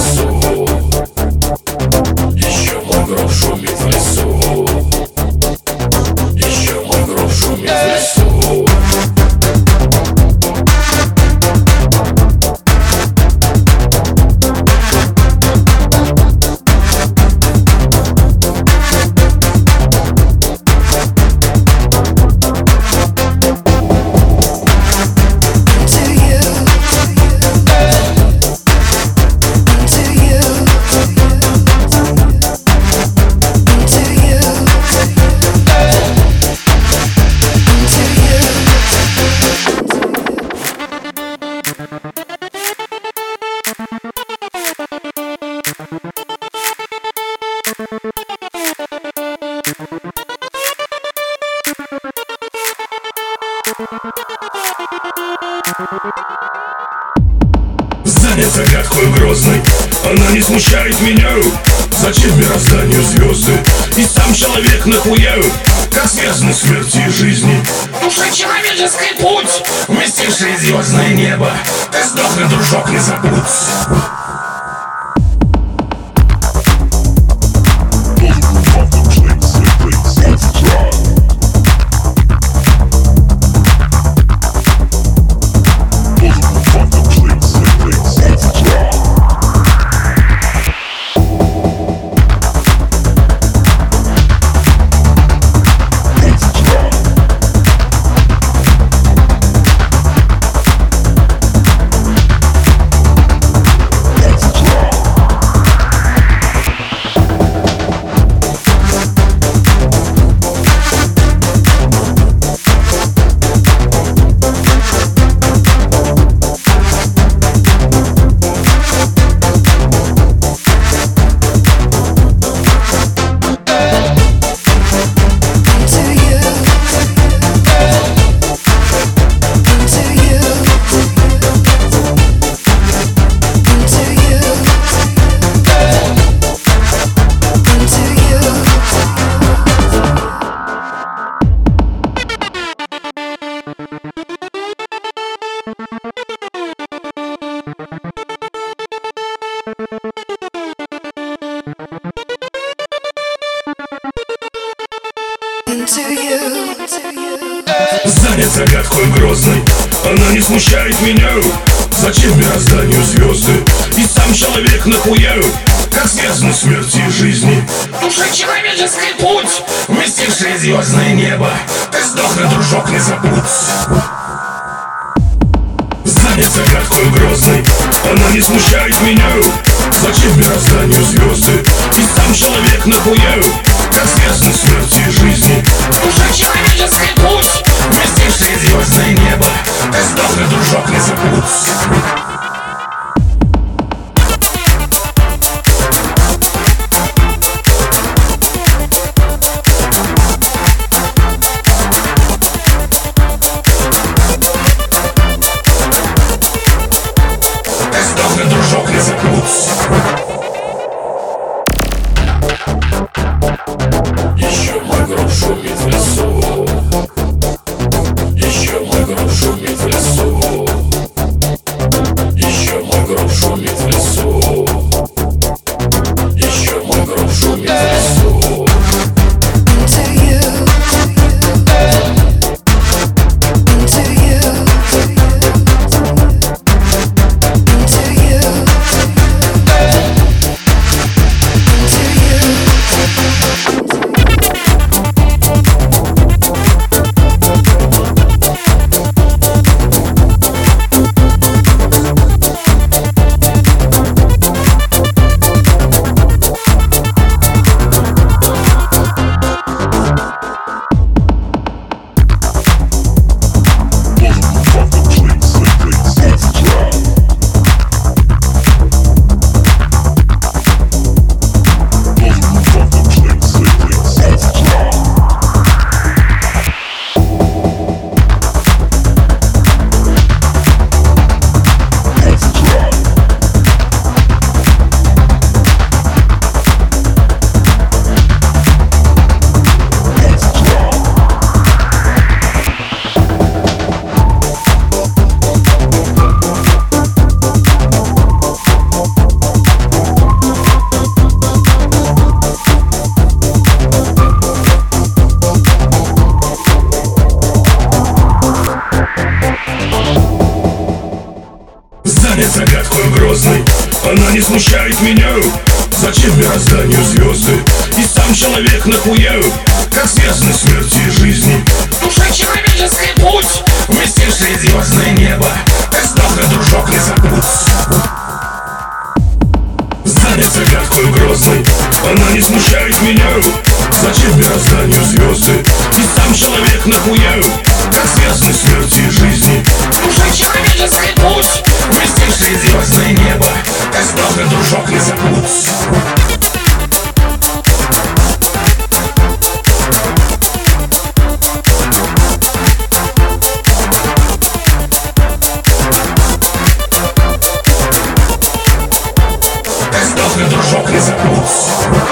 soul. Занят загадкой грозной Она не смущает меня. Зачем мирозданию звезды? И сам человек нахуя? Как связаны смерти и жизни? Душа человеческий путь Вместивший звездное небо. Ты сдохни, дружок, не забудь Занят загадкой грозной. Она не смущает меня. Зачем мирозданию звезды? И сам человек нахуя? Как связаны смерти и жизни? Душа человеческий путь Вместивший звездное небо. Ты сдохни, дружок, не забудь. Занят загадкой грозной. Она не смущает меня. Зачем мирозданию звезды? И сам человек нахуя? Как связаны смерти и жизни? Душа человеческий путь не забудь Ты сдохни, дружок, не забудь смущает меня. Зачем мирозданию звезды? И сам человек нахуя? Как связаны смерти и жизни? Душа человеческий путь Вместе среди звездное небо. Так сдохни, дружок, не забудь. Занят загадкой грозной. Она не смущает меня. Зачем мирозданию звезды? И сам человек нахуя Связаны смерти и жизни Душа человеческий путь. Вместе среди звездное небо. Так сдохни, дружок, не забудь сдохни, дружок, не забудь